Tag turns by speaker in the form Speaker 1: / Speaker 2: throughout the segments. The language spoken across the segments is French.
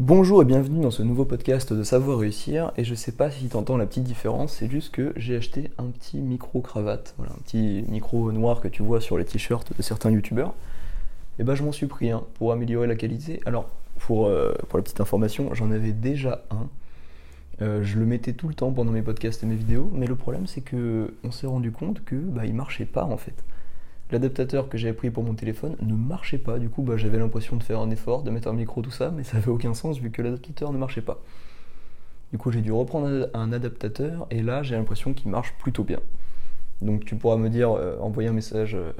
Speaker 1: Bonjour et bienvenue dans ce nouveau podcast de Savoir Réussir. Et je sais pas si tu entends la petite différence, c'est juste que j'ai acheté un petit micro-cravate, voilà, un petit micro noir que tu vois sur les t-shirts de certains youtubeurs. Et ben je m'en suis pris un pour améliorer la qualité. Alors, pour, euh, la petite information, j'en avais déjà un. Euh, je le mettais tout le temps pendant mes podcasts et mes vidéos, mais le problème c'est que on s'est rendu compte que bah, il marchait pas en fait l'adaptateur que j'avais pris pour mon téléphone ne marchait pas. Du coup, bah, j'avais l'impression de faire un effort, de mettre un micro, tout ça, mais ça n'avait aucun sens vu que l'adaptateur ne marchait pas. Du coup, j'ai dû reprendre un adaptateur et là, j'ai l'impression qu'il marche plutôt bien. Donc, tu pourras me dire, euh, envoyer un message euh,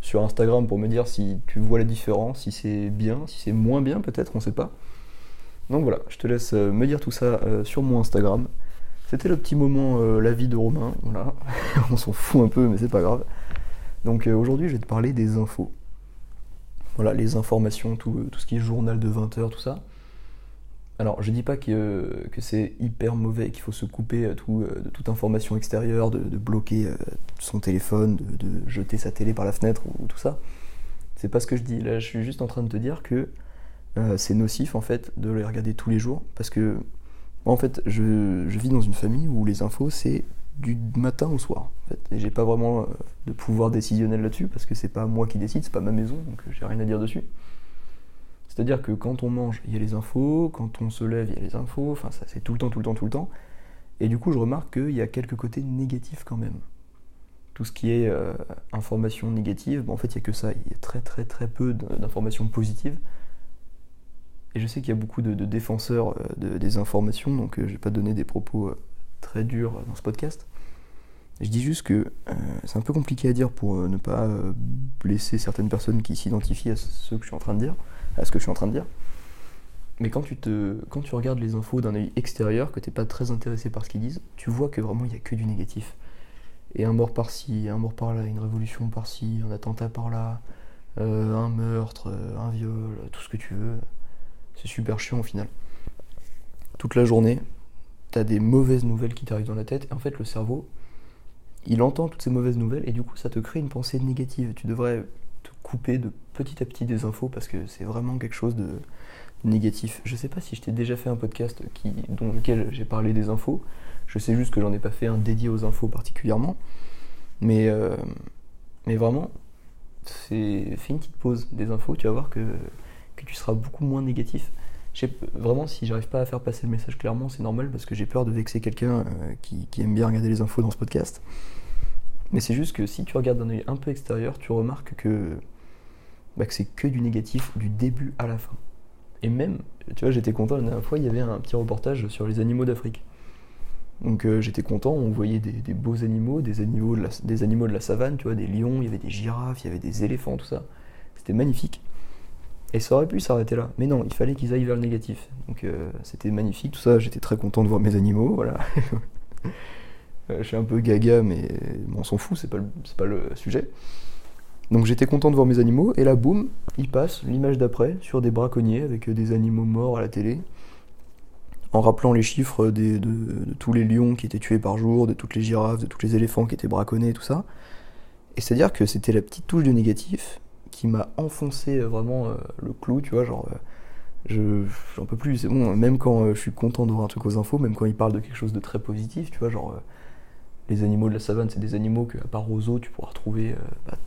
Speaker 1: sur Instagram pour me dire si tu vois la différence, si c'est bien, si c'est moins bien, peut-être, on ne sait pas. Donc voilà, je te laisse euh, me dire tout ça sur mon Instagram. C'était le petit moment, la vie de Romain. Voilà, on s'en fout un peu, mais c'est pas grave. Donc euh, aujourd'hui, je vais te parler des infos. Voilà, les informations, tout, ce qui est journal de 20 heures, tout ça. Alors, je dis pas que, c'est hyper mauvais, qu'il faut se couper euh, euh, de toute information extérieure, de, bloquer son téléphone, de, jeter sa télé par la fenêtre ou, tout ça. C'est pas ce que je dis. Là, je suis juste en train de te dire que c'est nocif en fait de les regarder tous les jours parce que moi, en fait, je, je vis dans une famille où les infos c'est du matin au soir. En fait. Et j'ai pas vraiment euh, de pouvoir décisionnel là-dessus parce que c'est pas moi qui décide, c'est pas ma maison, donc euh, j'ai rien à dire dessus. C'est-à-dire que quand on mange, il y a les infos, quand on se lève, il y a les infos, enfin ça c'est tout le temps, tout le temps, tout le temps. Et du coup, je remarque qu'il y a quelques côtés négatifs quand même. Tout ce qui est euh, information négative, bon, en fait, il n'y a que ça. Il y a très, très, très peu d'informations positives. Et je sais qu'il y a beaucoup de, défenseurs des informations, donc je ne pas donner des propos très dur dans ce podcast. Je dis juste que euh, c'est un peu compliqué à dire pour euh, ne pas euh, blesser certaines personnes qui s'identifient à ce que je suis en train de dire, à ce que je suis en train de dire. Mais quand tu, te, quand tu regardes les infos d'un œil extérieur, que tu n'es pas très intéressé par ce qu'ils disent, tu vois que vraiment il n'y a que du négatif. Et un mort par-ci, un mort par-là, une révolution par-ci, un attentat par-là, un meurtre, un viol, tout ce que tu veux. C'est super chiant au final. Toute la journée, t'as des mauvaises nouvelles qui t'arrivent dans la tête, et en fait le cerveau, il entend toutes ces mauvaises nouvelles, et du coup ça te crée une pensée négative. Tu devrais te couper de petit à petit des infos, parce que c'est vraiment quelque chose de négatif. Je sais pas si je t'ai déjà fait un podcast qui, dans lequel j'ai parlé des infos, je sais juste que j'en ai pas fait un dédié aux infos particulièrement, mais, euh, mais vraiment, fais une petite pause des infos, tu vas voir que tu seras beaucoup moins négatif vraiment, si j'arrive pas à faire passer le message clairement, c'est normal parce que j'ai peur de vexer quelqu'un euh, qui, aime bien regarder les infos dans ce podcast. Mais c'est juste que si tu regardes d'un œil un peu extérieur, tu remarques que, bah, que c'est que du négatif du début à la fin. Et même, tu vois, j'étais content la dernière fois, il y avait un petit reportage sur les animaux d'Afrique. Donc euh, j'étais content, on voyait des, beaux animaux, des animaux, des animaux de la savane, tu vois, des lions, il y avait des girafes, il y avait des éléphants, tout ça. C'était magnifique. Et ça aurait pu s'arrêter là. Mais non, il fallait qu'ils aillent vers le négatif. Donc euh, c'était magnifique, tout ça. J'étais très content de voir mes animaux, voilà. Euh, je suis un peu gaga, mais on s'en fout, c'est pas, le, pas le sujet. Donc j'étais content de voir mes animaux, et là, boum, il passe l'image d'après sur des braconniers avec des animaux morts à la télé, en rappelant les chiffres de, de, tous les lions qui étaient tués par jour, de toutes les girafes, de tous les éléphants qui étaient braconnés, tout ça. Et c'est-à-dire que c'était la petite touche de négatif, qui m'a enfoncé euh, vraiment euh, le clou, tu vois, genre, euh, je, j'en peux plus, c'est bon, même quand je suis content de voir un truc aux infos, même quand il parle de quelque chose de très positif, tu vois, genre, les animaux de la savane, c'est des animaux que, à part aux tu pourras retrouver bah,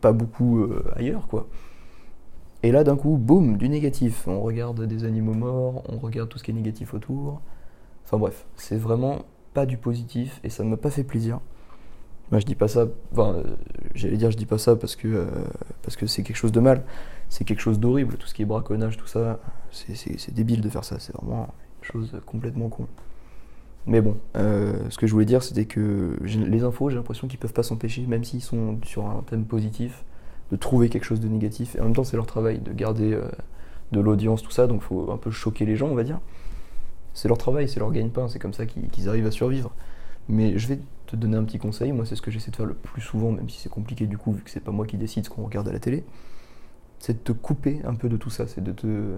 Speaker 1: pas beaucoup ailleurs, quoi. Et là, d'un coup, boum, du négatif. On regarde des animaux morts, on regarde tout ce qui est négatif autour. Enfin bref, c'est vraiment pas du positif et ça ne m'a pas fait plaisir. Moi, je dis pas ça. Enfin, j'allais dire, je dis pas ça parce que parce que c'est quelque chose de mal. C'est quelque chose d'horrible. Tout ce qui est braconnage, tout ça, c'est débile de faire ça. C'est vraiment une chose complètement con. Mais bon, euh, ce que je voulais dire, c'était que les infos, j'ai l'impression qu'ils peuvent pas s'empêcher, même s'ils sont sur un thème positif, de trouver quelque chose de négatif. Et en même temps, c'est leur travail de garder euh, de l'audience, tout ça. Donc, faut un peu choquer les gens, on va dire. C'est leur travail, c'est leur gagne-pain. C'est comme ça qu'ils arrivent à survivre. Mais je vais te donner un petit conseil, moi c'est ce que j'essaie de faire le plus souvent, même si c'est compliqué du coup, vu que c'est pas moi qui décide ce qu'on regarde à la télé, c'est de te couper un peu de tout ça, c'est de te,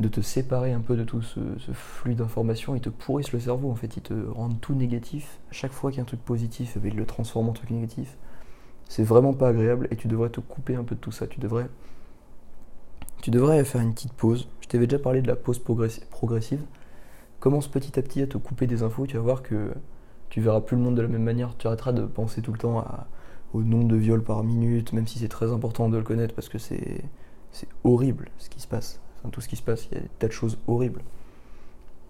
Speaker 1: de te séparer un peu de tout ce, flux d'informations, ils te pourrissent le cerveau en fait, ils te rendent tout négatif, chaque fois qu'il y a un truc positif, eh ben, ils le transforment en truc négatif. C'est vraiment pas agréable et tu devrais te couper un peu de tout ça, tu devrais tu devrais faire une petite pause. Je t'avais déjà parlé de la pause progressive. Commence petit à petit à te couper des infos, tu vas voir que tu verras plus le monde de la même manière. Tu arrêteras de penser tout le temps au nombre de viols par minute, même si c'est très important de le connaître parce que c'est horrible ce qui se passe. Tout ce qui se passe, il y a des tas de choses horribles.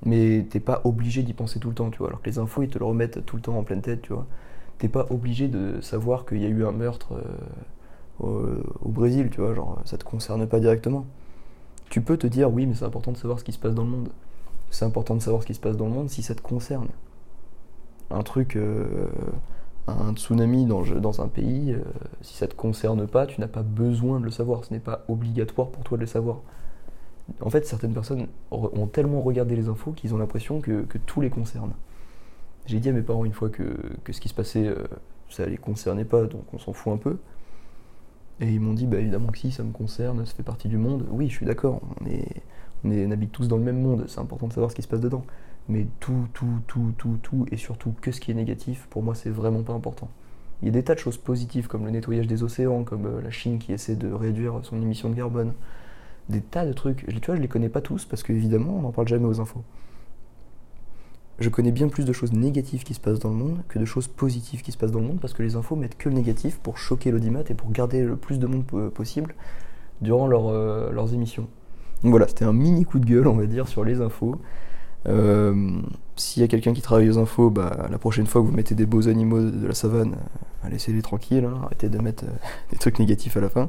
Speaker 1: Mais t'es pas obligé d'y penser tout le temps, tu vois. Alors que les infos, ils te le remettent tout le temps en pleine tête, tu vois. T'es pas obligé de savoir qu'il y a eu un meurtre euh, au, Brésil, tu vois. Genre, ça te concerne pas directement. Tu peux te dire, oui, mais c'est important de savoir ce qui se passe dans le monde. C'est important de savoir ce qui se passe dans le monde si ça te concerne. Un truc, euh, un tsunami dans, un pays, euh, si ça te concerne pas, tu n'as pas besoin de le savoir. Ce n'est pas obligatoire pour toi de le savoir en fait, certaines personnes ont tellement regardé les infos qu'ils ont l'impression que, tout les concerne. J'ai dit à mes parents une fois que, ce qui se passait, euh, ça les concernait pas, donc on s'en fout un peu. Et ils m'ont dit, bah évidemment que si, ça me concerne, ça fait partie du monde. Oui, je suis d'accord, on, on, habite tous dans le même monde, c'est important de savoir ce qui se passe dedans. Mais tout, tout, tout, tout, tout, et surtout que ce qui est négatif, pour moi, c'est vraiment pas important. Il y a des tas de choses positives, comme le nettoyage des océans, comme euh, la Chine qui essaie de réduire son émission de carbone, des tas de trucs. Tu vois, je les connais pas tous parce qu'évidemment, on n'en parle jamais aux infos. Je connais bien plus de choses négatives qui se passent dans le monde que de choses positives qui se passent dans le monde parce que les infos mettent que le négatif pour choquer l'audimat et pour garder le plus de monde possible durant euh, leurs émissions. Donc voilà, c'était un mini coup de gueule, on va dire, sur les infos. Euh, s'il y a quelqu'un qui travaille aux infos, bah, la prochaine fois que vous mettez des beaux animaux de la savane, euh, laissez-les tranquilles, hein, arrêtez de mettre des trucs négatifs à la fin.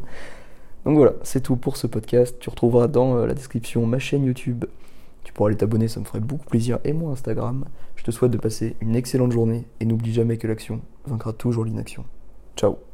Speaker 1: Donc voilà, c'est tout pour ce podcast. Tu retrouveras dans euh, la description ma chaîne YouTube. Tu pourras aller t'abonner, ça me ferait beaucoup plaisir, et mon Instagram. Je te souhaite de passer une excellente journée et n'oublie jamais que l'action vaincra toujours l'inaction. Ciao